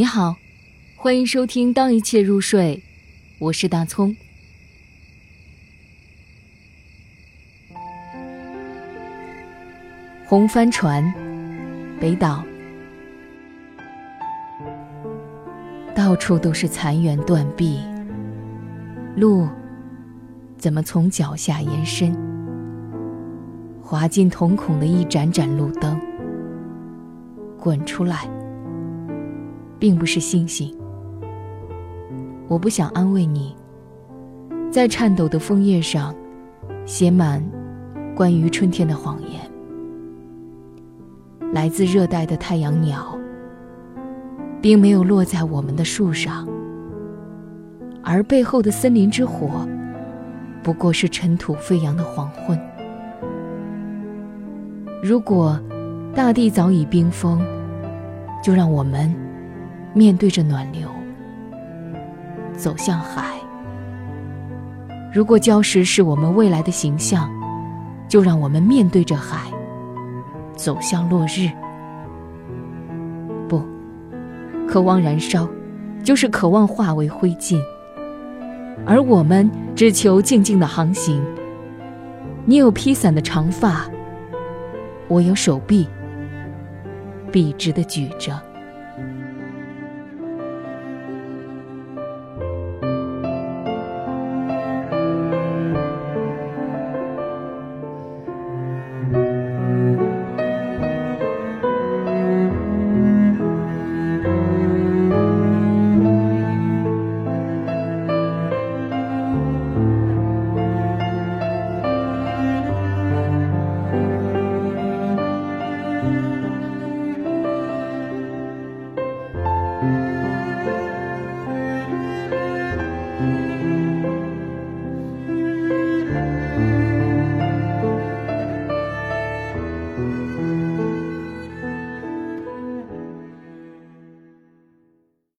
你好，欢迎收听《当一切入睡》，我是大葱。红帆船，北岛，到处都是残垣断壁，路怎么从脚下延伸？滑进瞳孔的一盏盏路灯，滚出来。并不是星星。我不想安慰你，在颤抖的枫叶上写满关于春天的谎言。来自热带的太阳鸟，并没有落在我们的树上，而背后的森林之火，不过是尘土飞扬的黄昏。如果大地早已冰封，就让我们。面对着暖流，走向海。如果礁石是我们未来的形象，就让我们面对着海，走向落日。不，渴望燃烧，就是渴望化为灰烬。而我们只求静静的航行。你有披散的长发，我有手臂，笔直的举着。